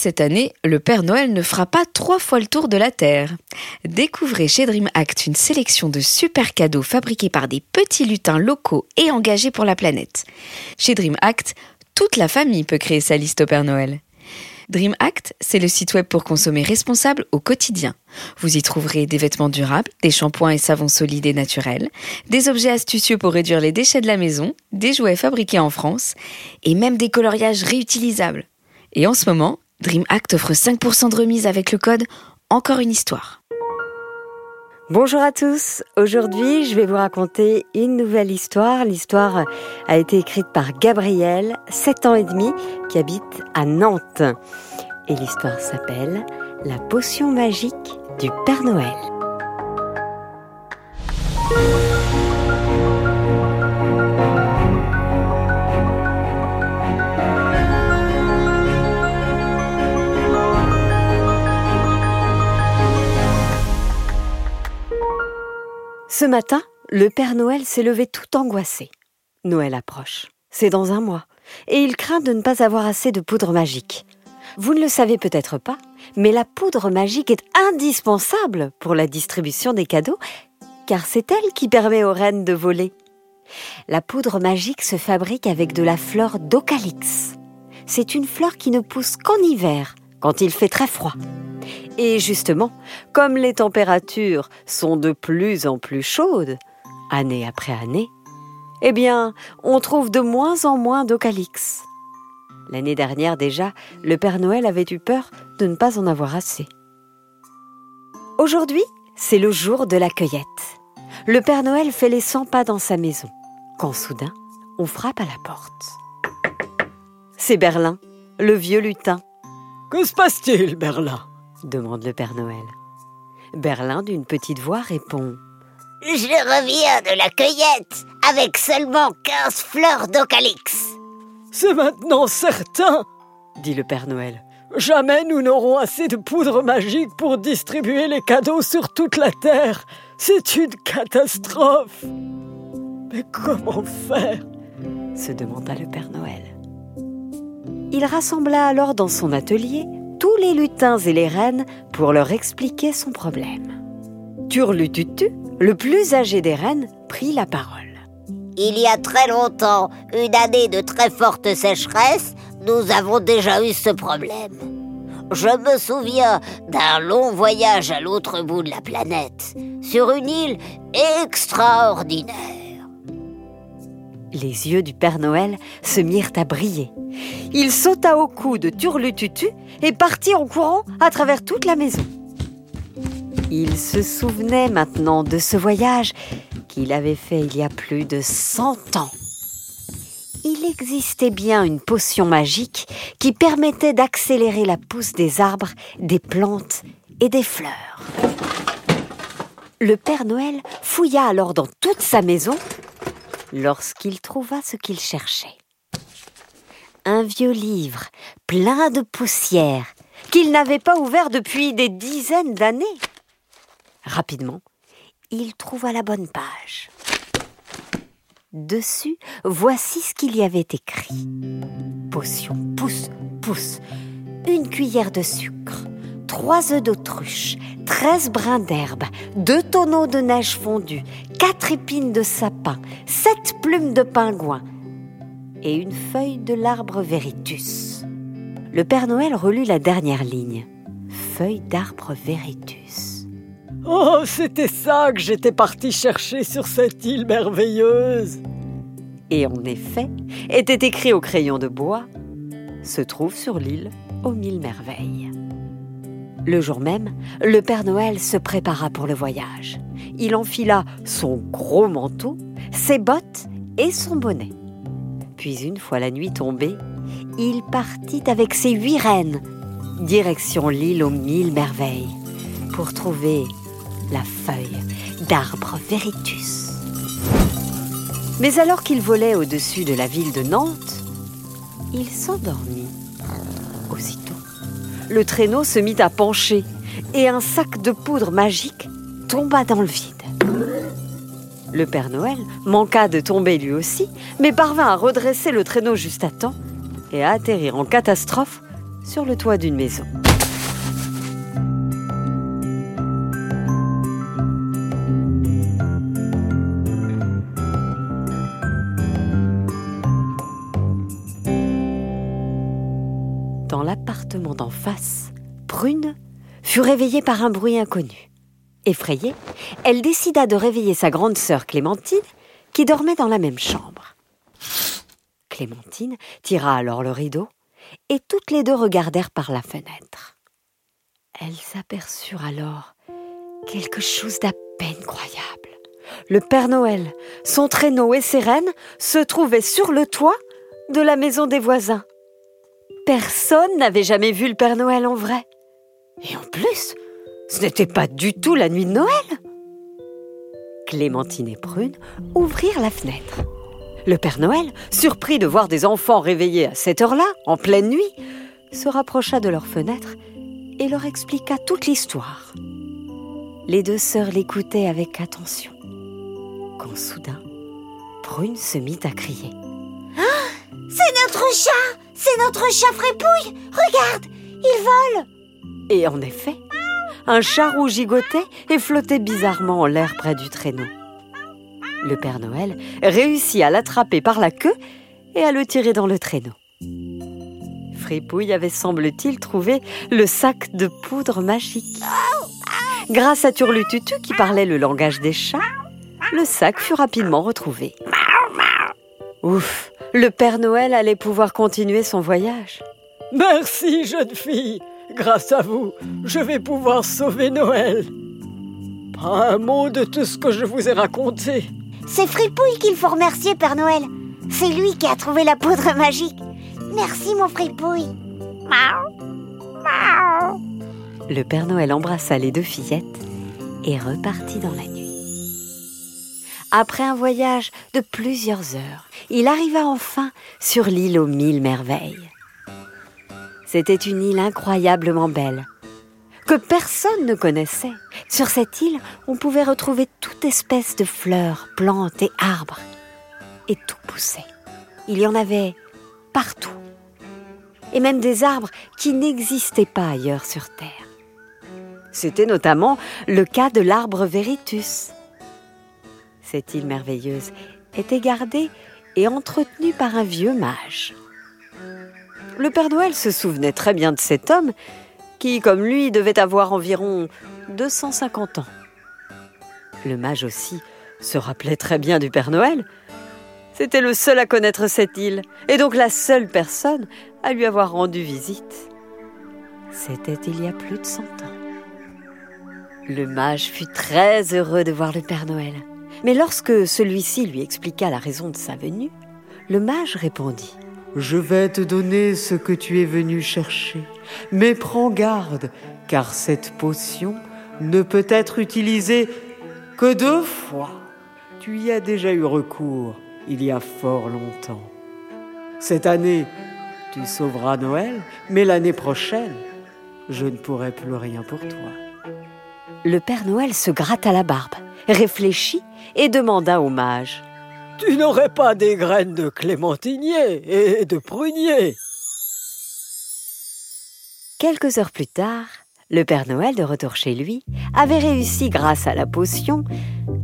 Cette année, le Père Noël ne fera pas trois fois le tour de la Terre. Découvrez chez Dream Act une sélection de super cadeaux fabriqués par des petits lutins locaux et engagés pour la planète. Chez Dream Act, toute la famille peut créer sa liste au Père Noël. Dream Act, c'est le site web pour consommer responsable au quotidien. Vous y trouverez des vêtements durables, des shampoings et savons solides et naturels, des objets astucieux pour réduire les déchets de la maison, des jouets fabriqués en France et même des coloriages réutilisables. Et en ce moment, Dream Act offre 5% de remise avec le code Encore une histoire. Bonjour à tous. Aujourd'hui, je vais vous raconter une nouvelle histoire. L'histoire a été écrite par Gabriel, 7 ans et demi, qui habite à Nantes. Et l'histoire s'appelle La potion magique du Père Noël. Ce matin, le Père Noël s'est levé tout angoissé. Noël approche. C'est dans un mois. Et il craint de ne pas avoir assez de poudre magique. Vous ne le savez peut-être pas, mais la poudre magique est indispensable pour la distribution des cadeaux, car c'est elle qui permet aux reines de voler. La poudre magique se fabrique avec de la fleur d'Ocalyx. C'est une fleur qui ne pousse qu'en hiver, quand il fait très froid. Et justement, comme les températures sont de plus en plus chaudes, année après année, eh bien, on trouve de moins en moins d'ocalyx. L'année dernière déjà, le Père Noël avait eu peur de ne pas en avoir assez. Aujourd'hui, c'est le jour de la cueillette. Le Père Noël fait les 100 pas dans sa maison, quand soudain, on frappe à la porte. C'est Berlin, le vieux lutin. Que se passe-t-il, Berlin? demande le Père Noël. Berlin, d'une petite voix, répond Je reviens de la cueillette avec seulement 15 fleurs d'ocalyx. C'est maintenant certain, dit le Père Noël. Jamais nous n'aurons assez de poudre magique pour distribuer les cadeaux sur toute la Terre. C'est une catastrophe. Mais comment faire? se demanda le Père Noël. Il rassembla alors dans son atelier tous les lutins et les reines pour leur expliquer son problème. Turlututu, le plus âgé des reines, prit la parole. Il y a très longtemps, une année de très forte sécheresse, nous avons déjà eu ce problème. Je me souviens d'un long voyage à l'autre bout de la planète, sur une île extraordinaire. Les yeux du Père Noël se mirent à briller. Il sauta au cou de Turlututu et partit en courant à travers toute la maison. Il se souvenait maintenant de ce voyage qu'il avait fait il y a plus de cent ans. Il existait bien une potion magique qui permettait d'accélérer la pousse des arbres, des plantes et des fleurs. Le Père Noël fouilla alors dans toute sa maison lorsqu'il trouva ce qu'il cherchait. Un vieux livre plein de poussière qu'il n'avait pas ouvert depuis des dizaines d'années. Rapidement, il trouva la bonne page. Dessus, voici ce qu'il y avait écrit. Potion, pousse, pousse. Une cuillère de sucre, trois œufs d'autruche, treize brins d'herbe, deux tonneaux de neige fondue, quatre épines de sapin, sept plumes de pingouin et une feuille de l'arbre Veritus. Le Père Noël relut la dernière ligne. Feuille d'arbre Veritus. Oh, c'était ça que j'étais parti chercher sur cette île merveilleuse. Et en effet, était écrit au crayon de bois, se trouve sur l'île aux mille merveilles. Le jour même, le Père Noël se prépara pour le voyage. Il enfila son gros manteau, ses bottes et son bonnet. Puis une fois la nuit tombée, il partit avec ses huit reines, direction l'île aux mille merveilles, pour trouver la feuille d'arbre Veritus. Mais alors qu'il volait au-dessus de la ville de Nantes, il s'endormit. Le traîneau se mit à pencher et un sac de poudre magique tomba dans le vide. Le Père Noël manqua de tomber lui aussi, mais parvint à redresser le traîneau juste à temps et à atterrir en catastrophe sur le toit d'une maison. Réveillée par un bruit inconnu. Effrayée, elle décida de réveiller sa grande sœur Clémentine, qui dormait dans la même chambre. Clémentine tira alors le rideau, et toutes les deux regardèrent par la fenêtre. Elles aperçurent alors quelque chose d'à peine croyable. Le Père Noël, son traîneau et ses rennes se trouvaient sur le toit de la maison des voisins. Personne n'avait jamais vu le Père Noël en vrai. Et en plus, ce n'était pas du tout la nuit de Noël. Clémentine et Prune ouvrirent la fenêtre. Le Père Noël, surpris de voir des enfants réveillés à cette heure-là, en pleine nuit, se rapprocha de leur fenêtre et leur expliqua toute l'histoire. Les deux sœurs l'écoutaient avec attention. Quand soudain, Prune se mit à crier. Ah, c'est notre chat C'est notre chat frépouille Regarde Il vole Et en effet, un chat rouge gigotait et flottait bizarrement en l'air près du traîneau. Le Père Noël réussit à l'attraper par la queue et à le tirer dans le traîneau. Fripouille avait, semble-t-il, trouvé le sac de poudre magique. Grâce à Turlututu qui parlait le langage des chats, le sac fut rapidement retrouvé. Ouf, le Père Noël allait pouvoir continuer son voyage. Merci, jeune fille. Grâce à vous, je vais pouvoir sauver Noël. Pas un mot de tout ce que je vous ai raconté. C'est Fripouille qu'il faut remercier, Père Noël. C'est lui qui a trouvé la poudre magique. Merci, mon Fripouille. Le Père Noël embrassa les deux fillettes et repartit dans la nuit. Après un voyage de plusieurs heures, il arriva enfin sur l'île aux mille merveilles. C'était une île incroyablement belle, que personne ne connaissait. Sur cette île, on pouvait retrouver toute espèce de fleurs, plantes et arbres. Et tout poussait. Il y en avait partout. Et même des arbres qui n'existaient pas ailleurs sur Terre. C'était notamment le cas de l'arbre Veritus. Cette île merveilleuse était gardée et entretenue par un vieux mage. Le Père Noël se souvenait très bien de cet homme qui, comme lui, devait avoir environ 250 ans. Le mage aussi se rappelait très bien du Père Noël. C'était le seul à connaître cette île, et donc la seule personne à lui avoir rendu visite. C'était il y a plus de cent ans. Le mage fut très heureux de voir le Père Noël. Mais lorsque celui-ci lui expliqua la raison de sa venue, le mage répondit Je vais te donner ce que tu es venu chercher, mais prends garde, car cette potion ne peut être utilisée que deux fois. Tu y as déjà eu recours il y a fort longtemps. Cette année, tu sauveras Noël, mais l'année prochaine, je ne pourrai plus rien pour toi. Le Père Noël se gratta la barbe, réfléchit et demanda au mage Tu n'aurais pas des graines de clémentinier et de prunier Quelques heures plus tard, le Père Noël, de retour chez lui, avait réussi, grâce à la potion,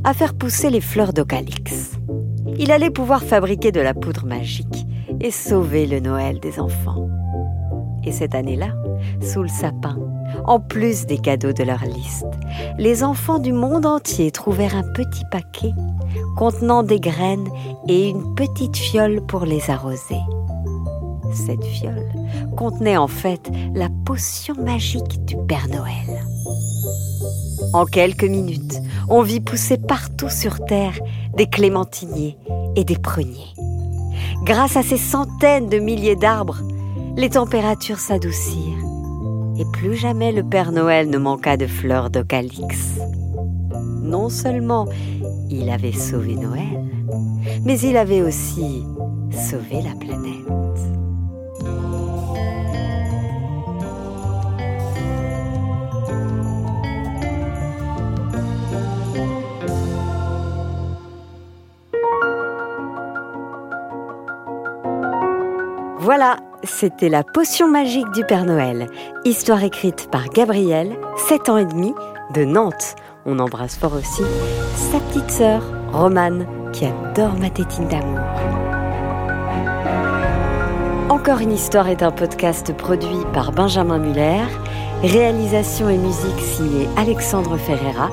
à faire pousser les fleurs d'Ocalix. Il allait pouvoir fabriquer de la poudre magique et sauver le Noël des enfants. Et cette année-là, sous le sapin, en plus des cadeaux de leur liste, les enfants du monde entier trouvèrent un petit paquet contenant des graines et une petite fiole pour les arroser. Cette fiole contenait en fait la potion magique du Père Noël. En quelques minutes, on vit pousser partout sur Terre des clémentiniers et des pruniers. Grâce à ces centaines de milliers d'arbres, les températures s'adoucirent et plus jamais le Père Noël ne manqua de fleurs d'Ocalix. Non seulement il avait sauvé Noël, mais il avait aussi sauvé la planète. Voilà, C'était La potion magique du Père Noël, histoire écrite par Gabrielle, 7 ans et demi, de Nantes. On embrasse fort aussi sa petite sœur, Romane, qui adore ma tétine d'amour. Encore une histoire est un podcast produit par Benjamin Muller, réalisation et musique signée Alexandre Ferreira.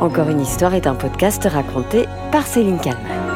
Encore une histoire est un podcast raconté par Céline Kalman.